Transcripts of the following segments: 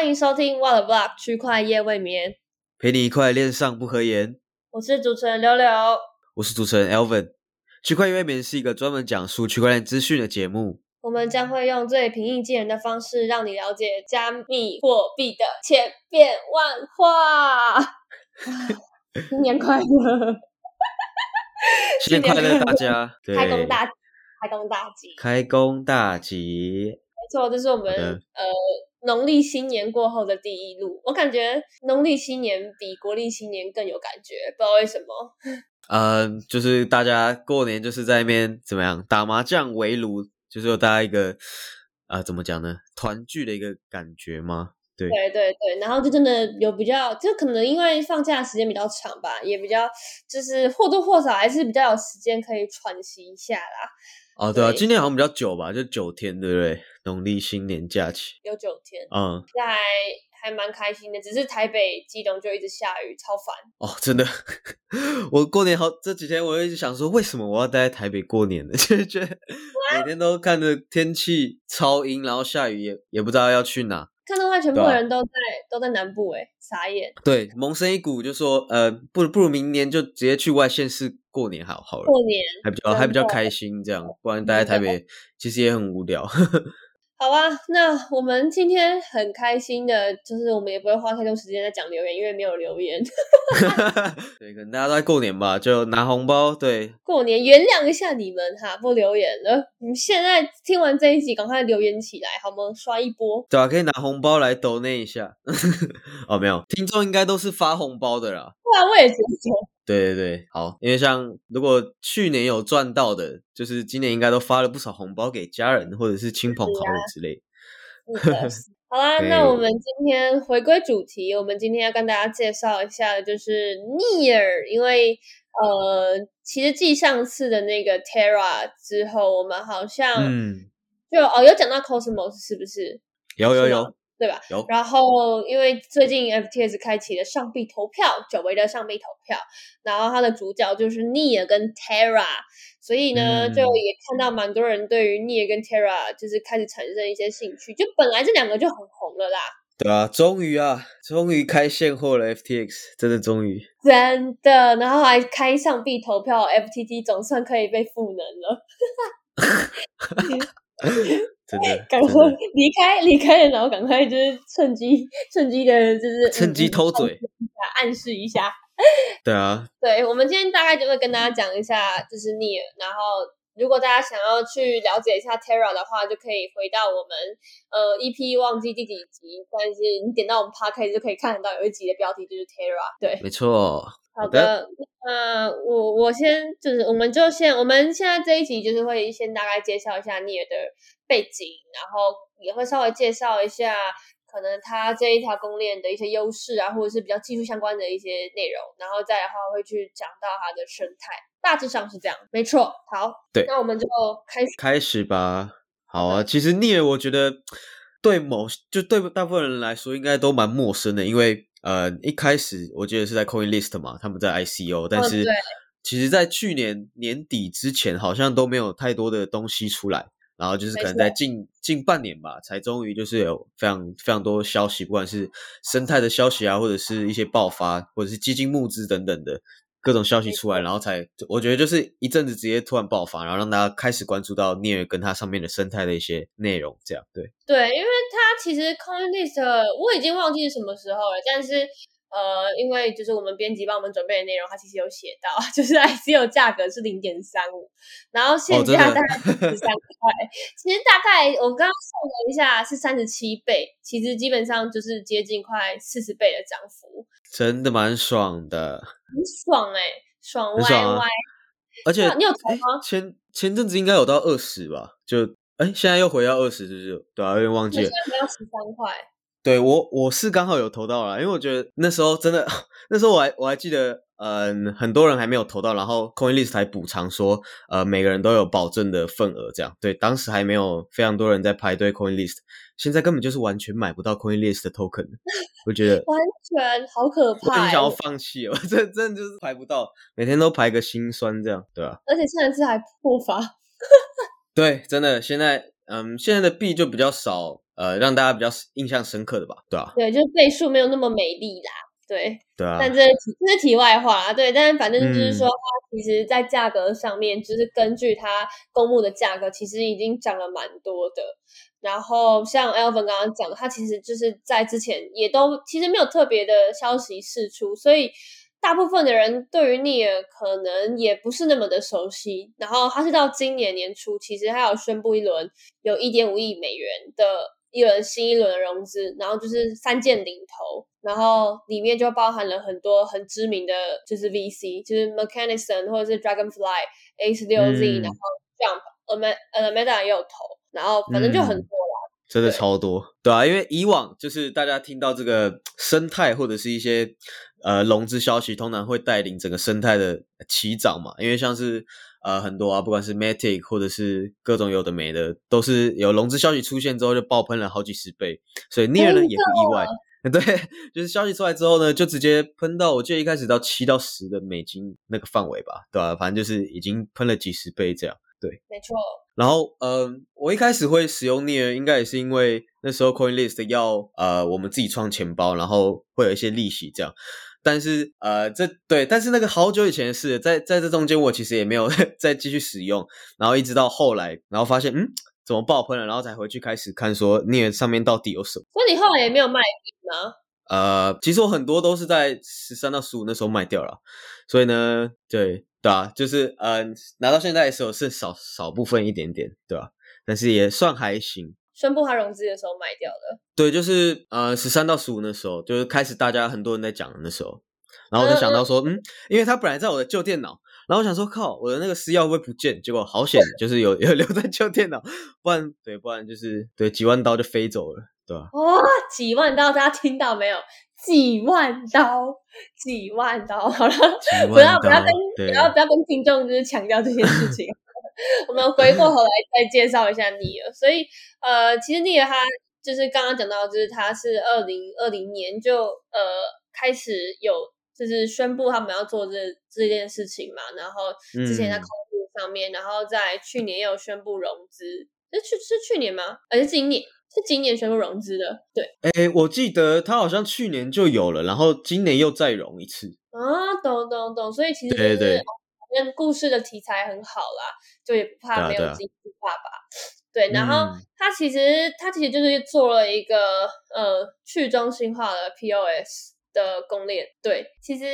欢迎收听《What a Block 区块夜未眠》，陪你一块恋上不合言。我是主持人柳柳。我是主持人 Elvin。区块链未眠是一个专门讲述区块链资讯的节目。我们将会用最平易近人的方式，让你了解加密货币的千变万化。新年快乐！新年快乐，大家！对 开工大开工大吉！开工大吉！没错，这是我们呃农历新年过后的第一路。我感觉农历新年比国历新年更有感觉，不知道为什么。嗯、就是大家过年就是在那边怎么样打麻将围炉，就是有大家一个啊、怎么讲呢？团聚的一个感觉吗？对，对对对，然后就真的有比较，就可能因为放假的时间比较长吧，也比较就是或多或少还是比较有时间可以喘息一下啦。哦，对啊，对今年好像比较久吧，就九天，对不对？农历新年假期，有九天，嗯，现在还还蛮开心的，只是台北、基隆就一直下雨，超烦。哦，真的，我过年好这几天，我一直想说，为什么我要待在台北过年呢？就是觉得每天都看着天气超阴，然后下雨也也不知道要去哪。看到外全部人都在、都在南部、欸，傻眼。对，萌生一股就说，呃，不不如明年就直接去外县市过年好好了，过年还比较还比较开心，这样，不然待在台北其实也很无聊。好啊，那我们今天很开心的，就是我们也不会花太多时间在讲留言，因为没有留言。对，可能大家都在过年吧，就拿红包，对，过年原谅一下你们哈，不留言了。你们现在听完这一集，赶快留言起来好吗？刷一波。对啊，可以拿红包来抖那一下。哦，没有，听众应该都是发红包的啦。不然我也觉得，对对对，好，因为像如果去年有赚到的，就是今年应该都发了不少红包给家人或者是亲朋好友之类。好啦，那我们今天回归主题，我们今天要跟大家介绍一下的就是 Near，因为呃，其实继上次的那个 Terra 之后，我们好像嗯，就、哦有讲到 Cosmos 是不是？有有有对吧？有，然后，因为最近 FTS 开启了上币投票，久违的上币投票，然后它的主角就是 Nia 跟 Terra，所以呢，嗯。就也看到蛮多人对于 Nia 跟 Terra 就是开始产生一些兴趣，就本来这两个就很红了啦，对啊，终于啊，终于开现货了，FTX 真的终于。真的，然后还开上币投票，FTT 总算可以被赋能了，真的，赶快的离开离开了，然后赶快就是趁机趁机的，就是趁机嗯偷嘴。暗示一下。对啊，对，我们今天大概就会跟大家讲一下，就是 Near，然后如果大家想要去了解一下 Terra 的话，就可以回到我们呃 EP 忘记第几集，但是你点到我们 Podcast 就可以看得到有一集的标题就是 Terra。对，没错。好的，的，那我我先就是我们就先我们现在这一集就是会先大概介绍一下 Near 的背景，然后也会稍微介绍一下。可能他这一条公链的一些优势啊，或者是比较技术相关的一些内容，然后再的话会去讲到它的生态，大致上是这样，没错。好，对那我们就开始。开始吧。好啊，其实聂我觉得对某就对大部分人来说应该都蛮陌生的，因为呃一开始我记得是在 CoinList 嘛，他们在 ICO，但是其实在去年年底之前好像都没有太多的东西出来。然后就是可能在近近半年吧，才终于就是有非常非常多消息，不管是生态的消息啊，或者是一些爆发，或者是基金募资等等的各种消息出来，然后才我觉得就是一阵子直接突然爆发，然后让大家开始关注到 Near 跟它上面的生态的一些内容，这样对。对，因为它其实 CoinList 我已经忘记是什么时候了，但是呃，因为就是我们编辑帮我们准备的内容，它其实有写到，就是 ICO 价格是零点三五，然后现价大概十三块，其实大概我刚刚算了一下是三十七倍，其实基本上就是接近快四十倍的涨幅，真的蛮爽的，很爽哎、爽歪歪。而且你有投诶吗前前阵子应该有到二十吧，就哎现在又回到二十，是不是？对啊，有点忘记了我现。在要十三块，对我我是刚好有投到了，因为我觉得那时候真的，那时候我还我还记得，嗯，很多人还没有投到，然后 CoinList 还补偿说，呃，每个人都有保证的份额，这样。对，当时还没有非常多人在排队 CoinList，现在根本就是完全买不到 CoinList 的 token，我觉得完全好可怕、欸经想要，放弃了，真真的就是排不到，每天都排个心酸这样，对吧、而且上一次还破发。对，真的现在，嗯，现在的币就比较少，呃让大家比较印象深刻的吧，对啊？对，就是倍数没有那么美丽啦。对，对啊。但这是这是题外话啊，对，但是反正就是说，它其实在价格上面，就是根据它公募的价格，其实已经涨了蛮多的。然后像 Elvin 刚刚讲的，它其实就是在之前也都其实没有特别的消息释出，所以大部分的人对于尼尔可能也不是那么的熟悉。然后他是到今年年初，其实他有宣布一轮有一点五亿美元的一轮新一轮的融资，然后就是三箭领头。然后里面就包含了很多很知名的，就是 VC，就是 Mechanism 或者是 Dragonfly、A 十六 Z，然后 Jump、Alameda 也有投，然后反正就很多啦，真的超多，对啊，因为以往就是大家听到这个生态或者是一些呃融资消息，通常会带领整个生态的起涨嘛，因为像是呃很多啊，不管是 Matic 或者是各种有的没的，都是有融资消息出现之后就爆喷了好几十倍，所以 Near 呢也不意外。对，就是消息出来之后呢，就直接喷到，我记得一开始到七到十的美金那个范围吧，对吧？反正就是已经喷了几十倍这样。对，没错。然后，嗯，我一开始会使用 Near，应该也是因为那时候 CoinList 要呃我们自己创钱包，然后会有一些利息这样。但是，呃，这对，但是那个好久以前的事，在在这中间我其实也没有 再继续使用，然后一直到后来，然后发现，嗯。怎么爆喷了？然后才回去开始看说那上面到底有什么？所以你后来也没有卖吗？呃，其实我很多都是在十三到十五那时候卖掉了。所以呢，对对啊，就是呃拿到现在的时候是少少部分一点点，对吧？但是也算还行。宣布他融资的时候卖掉的。对，就是呃十三到十五那时候，就是开始大家很多人在讲的那时候，然后我就想到说，嗯，因为他本来在我的旧电脑。然后我想说，靠，我的那个私钥会不会不见？结果好险，就是有有留在旧电脑，不然对，不然就是对几万刀就飞走了，对吧？哇，几万刀，大家听到没有？几万刀，几万刀，好了，不要不要跟不要不要跟听众就是强调这件事情。我们回过头来再介绍一下尼尔。所以呃，其实尼尔他就是刚刚讲到，就是他是二零二零年就呃开始有。就是宣布他们要做这这件事情嘛，然后之前在控股上面，然后在去年也有宣布融资，是去是去年吗？而是今年是今年宣布融资的，对。哎，我记得他好像去年就有了，然后今年又再融一次。啊，懂懂懂，所以其实对对，反正故事的题材很好啦，就也不怕没有金主爸爸。对，然后他其实他其实就是做了一个呃去中心化的 POS。的公链对，其实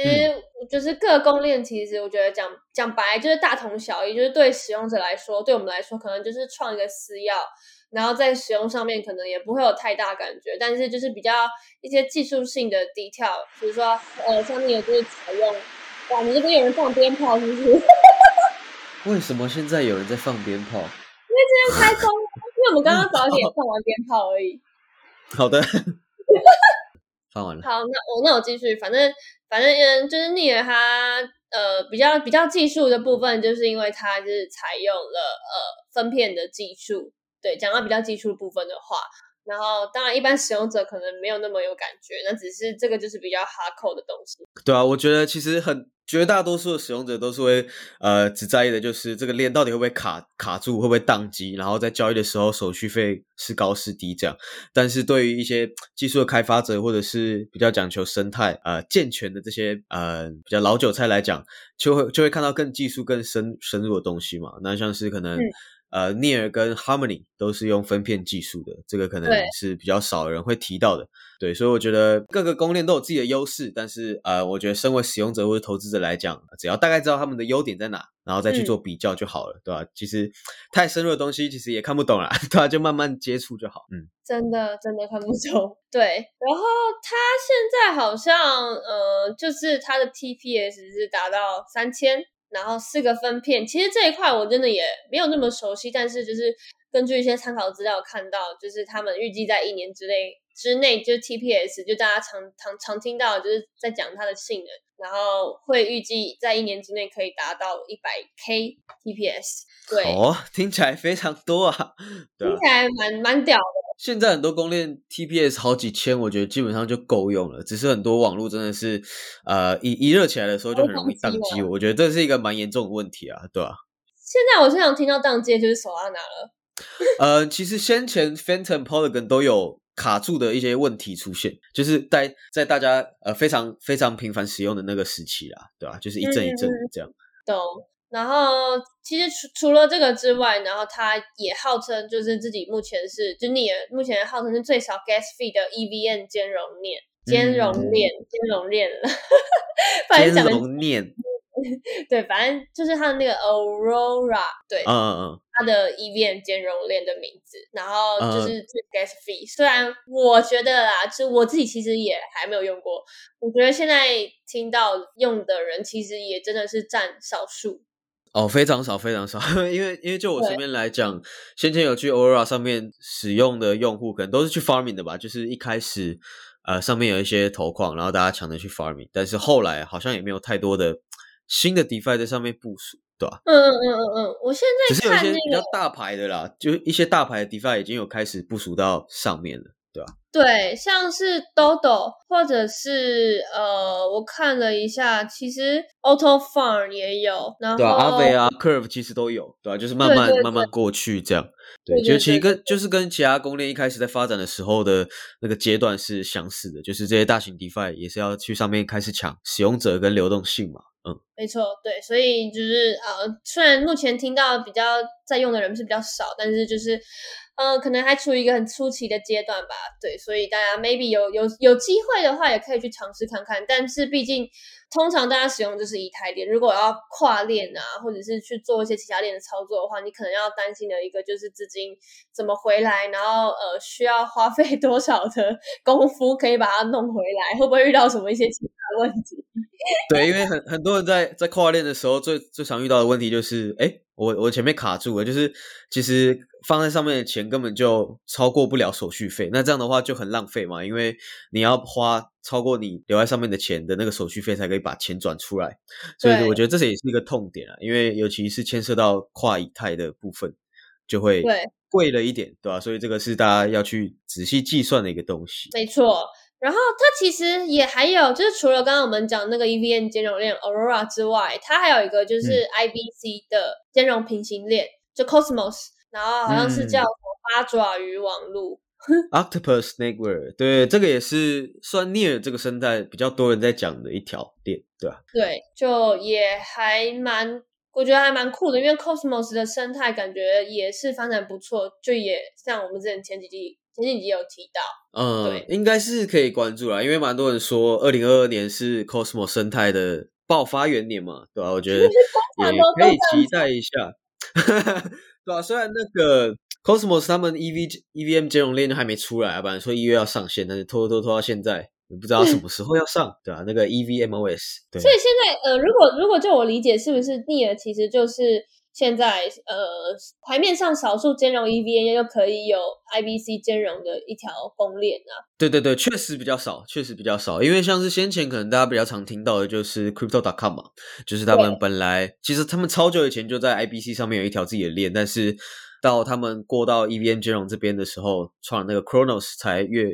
就是各个公链，其实我觉得讲讲白就是大同小异，就是对使用者来说，对我们来说，可能就是创一个私钥，然后在使用上面可能也不会有太大感觉，但是就是比较一些技术性的低跳，比如说呃，像你有就是采用，哇，你这边有人放鞭炮是不是？为什么现在有人在放鞭炮？因为今天开工，因为我们刚刚早点放完鞭炮而已。好的。放完了好，那我那我继续，反正反正嗯，就是尼尔他呃比较比较技术的部分，就是因为它是采用了呃分片的技术。对，讲到比较技术部分的话，然后当然一般使用者可能没有那么有感觉，那只是这个就是比较 hardcore 的东西。对啊，我觉得其实很。绝大多数的使用者都是会，呃，只在意的就是这个链到底会不会卡卡住，会不会宕机，然后在交易的时候手续费是高是低这样。但是对于一些技术的开发者或者是比较讲求生态呃健全的这些呃比较老韭菜来讲，就会就会看到更技术更深深入的东西嘛。那像是可能。呃，Near 跟 Harmony 都是用分片技术的，这个可能是比较少人会提到的。对，所以我觉得各个公链都有自己的优势，但是呃，我觉得身为使用者或者投资者来讲，只要大概知道他们的优点在哪，然后再去做比较就好了，对吧？其实太深入的东西其实也看不懂啦，对吧？就慢慢接触就好。嗯，真的真的看不懂。对，然后它现在好像呃，就是它的 TPS 是达到三千。然后四个分片，其实这一块我真的也没有那么熟悉，但是就是根据一些参考资料看到，就是他们预计在一年之内之内，就 TPS 就大家常常常听到，就是在讲它的性能，然后会预计在一年之内可以达到一百 K TPS。对，哦，听起来非常多啊，听起来蛮蛮屌的。现在很多公链 TPS 好几千，我觉得基本上就够用了。只是很多网络真的是，呃，一一热起来的时候就很容易宕机。我觉得这是一个蛮严重的问题啊，对吧？现在我经常听到宕机就是手拉拿了。呃，其实先前 Phantom Polygon 都有卡住的一些问题出现，就是在在大家呃非常非常频繁使用的那个时期啦，对吧？就是一阵一阵的这样。懂。然后其实除除了这个之外，然后他也号称就是自己目前是，就你目前号称是最少 gas fee 的 E V N 兼容链，兼容链，兼容链了。兼容链。对，反正就是他的那个 Aurora，对，嗯嗯嗯，它的 EVM 兼容链的名字，然后就是 gas fee。虽然我觉得啦，就我自己其实也还没有用过，我觉得现在听到用的人其实也真的是占少数。哦，非常少，非常少，因为因为就我身边来讲，先前有去 Aurora 上面使用的用户，可能都是去 farming 的吧，就是一开始呃上面有一些投矿，然后大家抢着去 farming，但是后来好像也没有太多的。新的 DeFi 在上面部署，对吧？嗯嗯嗯嗯嗯，我现在只是有一些比较大牌的啦，就一些大牌的 DeFi 已经有开始部署到上面了，对像是 Dodo 或者是呃，我看了一下，其实 Auto Farm 也有，然后对啊，阿伟啊，Curve 其实都有，对吧？就是慢慢慢慢过去这样，对，就其实跟就是跟其他公链一开始在发展的时候的那个阶段是相似的，就是这些大型 DeFi 也是要去上面开始抢使用者跟流动性嘛。嗯，没错，对，所以就是呃，虽然目前听到比较在用的人是比较少，但是就是，呃，可能还处于一个很初期的阶段吧，对，所以大家 maybe 有有有机会的话，也可以去尝试看看，但是毕竟。通常大家使用就是以太链，如果要跨链啊，或者是去做一些其他链的操作的话，你可能要担心的一个就是资金怎么回来，然后呃需要花费 多少的功夫可以把它弄回来，会不会遇到什么一些其他问题？对，因为很很多人在在跨链的时候，最最常遇到的问题就是，哎，我我前面卡住了，就是其实放在上面的钱根本就超过不了手续费，那这样的话就很浪费嘛，因为你要花。超过你留在上面的钱的那个手续费才可以把钱转出来，所以我觉得这也是一个痛点啊，因为尤其是牵涉到跨以太的部分，就会贵了一点，对吧？所以这个是大家要去仔细计算的一个东西。没错，然后它其实也还有，就是除了刚刚我们讲那个 EVM 兼容链 Aurora 之外，它还有一个就是 IBC 的兼容平行链，就 Cosmos，然后好像是叫八爪鱼网络。Octopus Network，对，这个也是算 Near 这个生态比较多人在讲的一条链，对吧？对，就也还蛮，我觉得还蛮酷的，因为 Cosmos 的生态感觉也是发展不错，就也像我们之前前几集前几集有提到，嗯，对，应该是可以关注啦，因为蛮多人说二零二二年是 Cosmos 生态的爆发元年嘛，对吧？我觉得 也可以期待一下，对吧？虽然那个。Cosmos 他们 EV EVM 兼容链还没出来，本来说一月要上线，但是拖拖拖到现在，也不知道什么时候要上，对啊，那个 EVMOS，对。所以现在呃，如果如果就我理解，是不是 Near 其实就是现在呃台面上少数兼容 EVM 又可以有 IBC 兼容的一条公链啊？对对对，确实比较少，确实比较少，因为像是先前可能大家比较常听到的就是 Crypto.com 嘛，就是他们本来其实他们超久以前就在 IBC 上面有一条自己的链，但是。到他们过到 EVM 兼容这边的时候，创了那个 Chronos 才越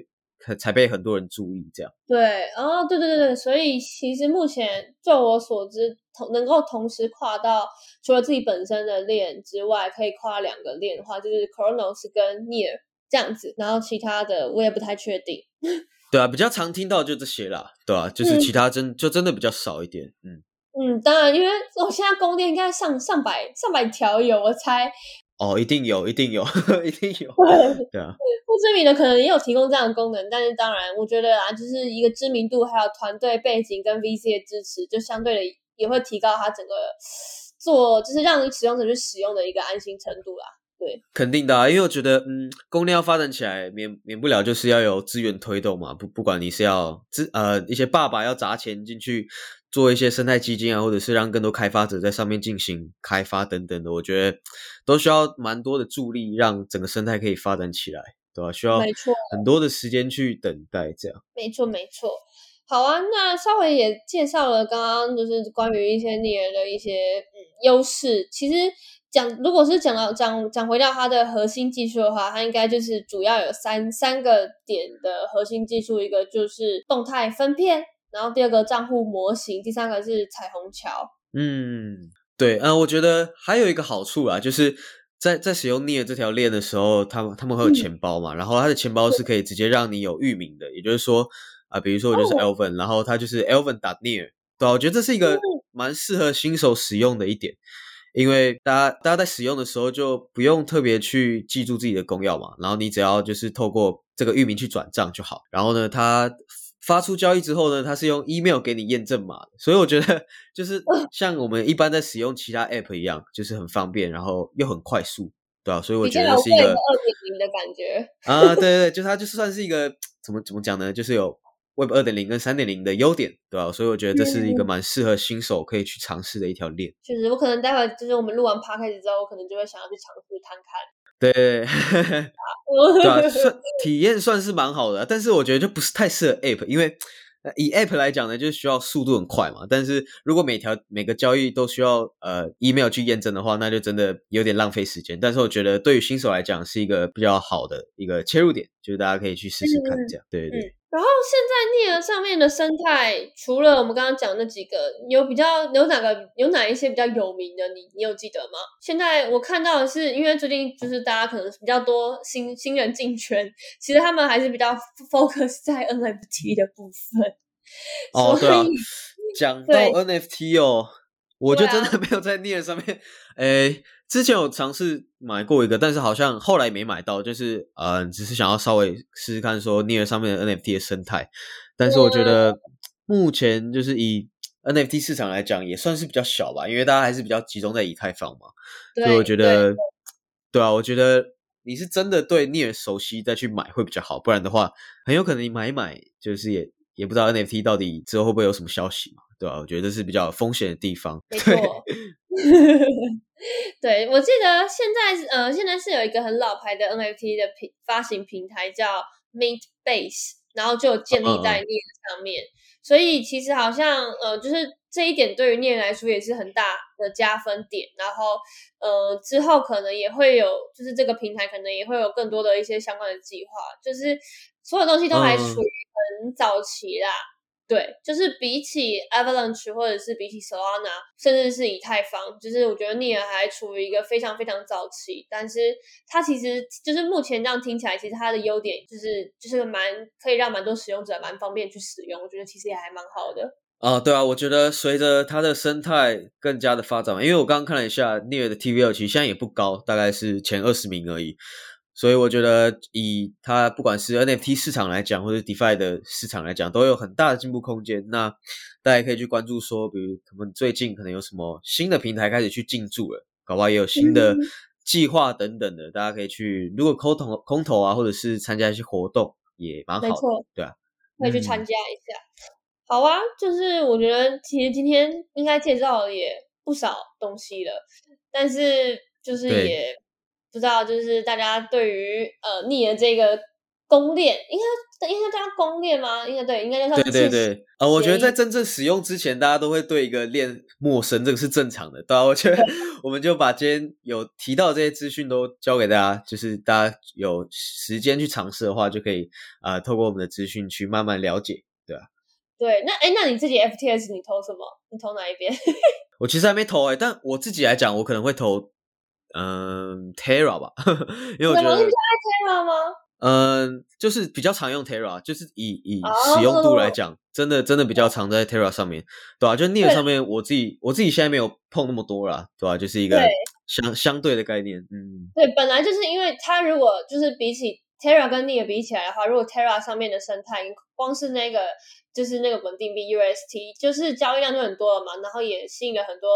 才被很多人注意，这样。对，哦，对对对对，所以其实目前就我所知，同能够同时跨到除了自己本身的链之外，可以跨两个链的话，就是 Chronos 跟 Near 这样子，然后其他的我也不太确定。对啊，比较常听到就这些啦，对啊，就是其他真就真的比较少一点，嗯嗯，当然，因为我现在供电应该上上百上百条有，我猜。哦，一定有，一定有，一定有。对啊，不知名的可能也有提供这样的功能，但是当然，我觉得啊，就是一个知名度，还有团队背景跟 VC 的支持，就相对的也会提高它整个做，就是让使用者去使用的一个安心程度啦。对，肯定的，啊因为我觉得，嗯，公链要发展起来，免免不了就是要有资源推动嘛。不，不管你是要资呃一些爸爸要砸钱进去。做一些生态基金啊，或者是让更多开发者在上面进行开发等等的，我觉得都需要蛮多的助力，让整个生态可以发展起来，对吧？需要很多的时间去等待，这样没错没错。好啊，那稍微也介绍了刚刚就是关于一些猎人的一些嗯优势。其实讲如果是讲到讲讲回到它的核心技术的话，它应该就是主要有三三个点的核心技术，一个就是动态分片。然后第二个账户模型，第三个是彩虹桥。嗯，对，嗯，我觉得还有一个好处啊，就是在在使用 Near 这条链的时候，他们他们会有钱包嘛，然后它的钱包是可以直接让你有域名的，也就是说啊，比如说我就是 Elvin，然后它就是 Elvin 打 Near，对啊，我觉得这是一个蛮适合新手使用的一点，因为大家大家在使用的时候就不用特别去记住自己的公钥嘛，然后你只要就是透过这个域名去转账就好，然后呢，它。发出交易之后呢，它是用 email 给你验证码的，所以我觉得 就是像我们一般在使用其他 app 一样，就是很方便，然后又很快速，对吧？所以我觉得是一个二点零的感觉 啊，对对对，就它就算是一个怎么怎么讲呢？就是有 Web 二点零跟三点零的优点，对吧？所以我觉得这是一个蛮适合新手可以去尝试的一条链。确实，我可能待会就是我们录完 p 开始之后，我可能就会想要去尝试看看。对，对啊，算体验算是蛮好的，但是我觉得就不是太适合 App，因为以 App 来讲呢，就是需要速度很快嘛。但是如果每条每个交易都需要呃 email 去验证的话，那就真的有点浪费时间。但是我觉得对于新手来讲是一个比较好的一个切入点，就是大家可以去试试看这样。对对。然后现在 n e 上面的生态，除了我们刚刚讲那几个，有比较有哪个有哪一些比较有名的？你你有记得吗？现在我看到的是，因为最近就是大家可能比较多新新人进圈，其实他们还是比较 focus 在 NFT 的部分。哦，对啊，讲到 NFT 哦，我就真的没有在 n e 上面，诶。之前有尝试买过一个，但是好像后来没买到，就是呃，只是想要稍微试试看说 Near 上面的 NFT 的生态，但是我觉得目前就是以 NFT 市场来讲，也算是比较小吧，因为大家还是比较集中在以太坊嘛，所以我觉得，对啊，我觉得你是真的对 Near 熟悉再去买会比较好，不然的话，很有可能你买一买就是也也不知道 NFT 到底之后会不会有什么消息嘛，对吧？我觉得这是比较风险的地方，没错。对，我记得现在呃，现在是有一个很老牌的 NFT 的平发行平台叫 Mint Base，然后就建立在链上面，所以其实好像呃，就是这一点对于链来说也是很大的加分点。然后呃，之后可能也会有，就是这个平台可能也会有更多的一些相关的计划，就是所有东西都还处于很早期啦。对，就是比起 Avalanche 或者是比起 Solana，甚至是以太坊，就是我觉得 Near 还处于一个非常非常早期，但是它其实就是目前这样听起来，其实它的优点就是就是蛮可以让蛮多使用者蛮方便去使用，我觉得其实也还蛮好的。啊，对啊，我觉得随着它的生态更加的发展，因为我刚刚看了一下 Near 的 TVL，其实现在也不高，大概是前二十名而已。所以我觉得，以它不管是 NFT 市场来讲，或者 DeFi 的市场来讲，都有很大的进步空间。那大家可以去关注说，比如他们最近可能有什么新的平台开始去进驻了，搞不好也有新的计划等等的，大家可以去。如果空投空投啊，或者是参加一些活动，也蛮好的，对啊，可以去参加一下。好啊，就是我觉得其实今天应该介绍也不少东西了，但是就是也。不知道，就是大家对于呃逆的这个攻略，应该应该叫攻略吗？应该对，应该叫对对对。呃，我觉得在真正使用之前，大家都会对一个链陌生，这个是正常的。对啊，我觉得 我们就把今天有提到这些资讯都交给大家，就是大家有时间去尝试的话，就可以啊，透过我们的资讯去慢慢了解，对吧？对，那哎，那你自己 FTS 你投什么？你投哪一边？我其实还没投哎，但我自己来讲，我可能会投。嗯，Terra 吧，因为我觉得。Terra 吗？嗯，就是比较常用 Terra，就是以以使用度来讲，真的真的比较常在 Terra 上面，对吧？就 n e r 上面，我自己我自己现在没有碰那么多啦，对吧？就是一个相相对的概念，嗯。对，本来就是因为它如果就是比起 Terra 跟 n e r 比起来的话，如果 Terra 上面的生态，光是那个就是那个稳定币 UST，就是交易量就很多了嘛，然后也吸引了很多。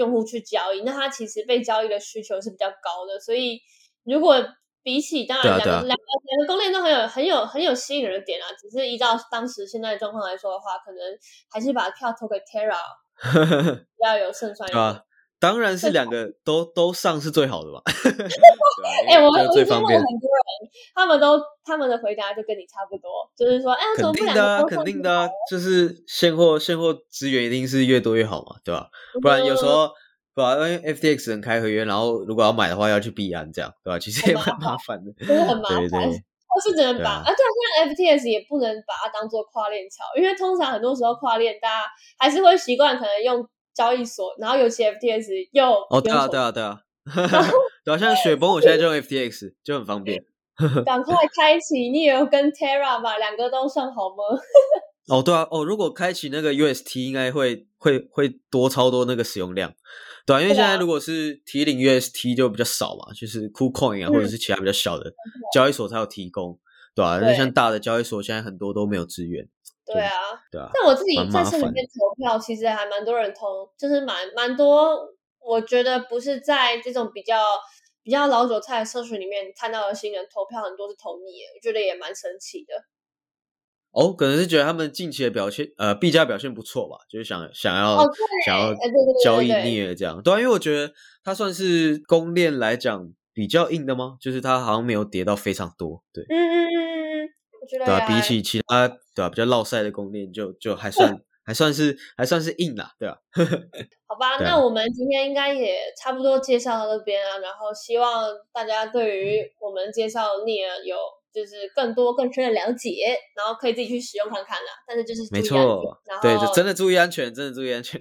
用户去交易，那他其实被交易的需求是比较高的，所以如果比起当然两个两个两个公链都很有很有很有吸引人的点啊，只是依照当时现在的状况来说的话，可能还是把票投给 Terra 比较有胜算一点。当然是两个都都上是最好的吧。哎，我我最近问很多人，他们都他们的回答就跟你差不多，就是说，哎，肯定的，肯定的，就是现货现货资源一定是越多越好嘛，对吧？不然有时候，对吧？因为 FTX 能开合约，然后如果要买的话要去币安，这样对吧？其实也蛮麻烦的，真的很麻烦。或是只能把啊，对啊，像 FTS 也不能把它当做跨链桥，因为通常很多时候跨链，大家还是会习惯可能用。交易所，然后尤其 FTS 又哦，对啊，对啊，对啊，对对啊，像雪崩，我现在就用 FTX 就很方便。赶快开启 Neo 跟 Terra 吧，两个都上好吗？哦，对啊，哦，如果开启那个 UST，应该会会会多超多那个使用量，对啊，因为现在如果是提领 UST 就比较少嘛，就是 KuCoin 啊，或者是其他比较小的交易所才有提供，对啊，那像大的交易所现在很多都没有资源。对啊，对啊。但我自己在社里面投票，其实还蛮多人投，就是蛮蛮多。我觉得不是在这种比较比较老韭菜的社群里面看到的新人投票，很多是投你，我觉得也蛮神奇的。哦，可能是觉得他们近期的表现，呃，币价表现不错吧，就是想想要想要交易逆这样。对，因为我觉得它算是公链来讲比较硬的吗？就是它好像没有跌到非常多。对，嗯嗯嗯嗯，我觉得对啊，比起其他对吧比较落赛的公链，就就还算 还算是还算是硬啦，对吧？好吧，那我们今天应该也差不多介绍到这边啊，然后希望大家对于我们介绍逆有。就是更多更深的了解，然后可以自己去使用看看啦。但是就是没错，对，就真的注意安全，真的注意安全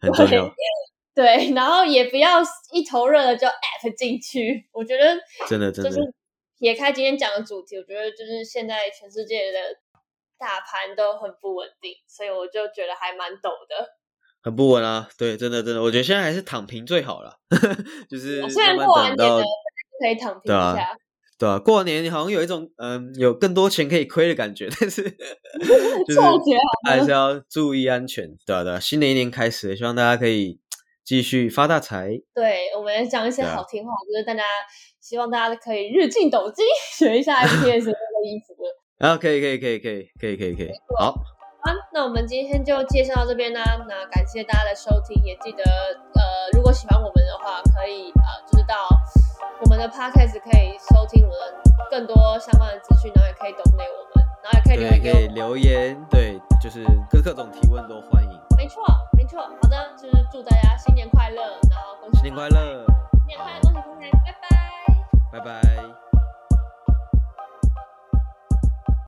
很重要。对，然后也不要一头热的就 app 进去。我觉得真的真的，撇开今天讲的主题，我觉得就是现在全世界的大盘都很不稳定，所以我就觉得还蛮陡的，很不稳啊。对，真的真的，我觉得现在还是躺平最好了。就是虽然过完年的可以躺平一下。对啊，过完年你好像有一种嗯，有更多钱可以亏的感觉，但是 就是还是要注意安全，对啊对啊。新的一年开始，希望大家可以继续发大财。对，我们讲一些好听话，就是大家希望大家可以日进斗金，学一下 F P S 的衣服。啊，可以可以可以可以可以可以可以，好。好，那我们今天就介绍到这边啦。那感谢大家的收听，也记得呃，如果喜欢我们的话，可以呃，就是到。我们的 podcast 可以收听我们更多相关的资讯，然后也可以 donate 我们，然后也可以留言。可以留言，对，就是各各种提问都欢迎。没错，没错。好的，就是祝大家新年快乐，然后恭喜新年快乐，新年快乐，恭喜恭喜，拜拜，拜拜。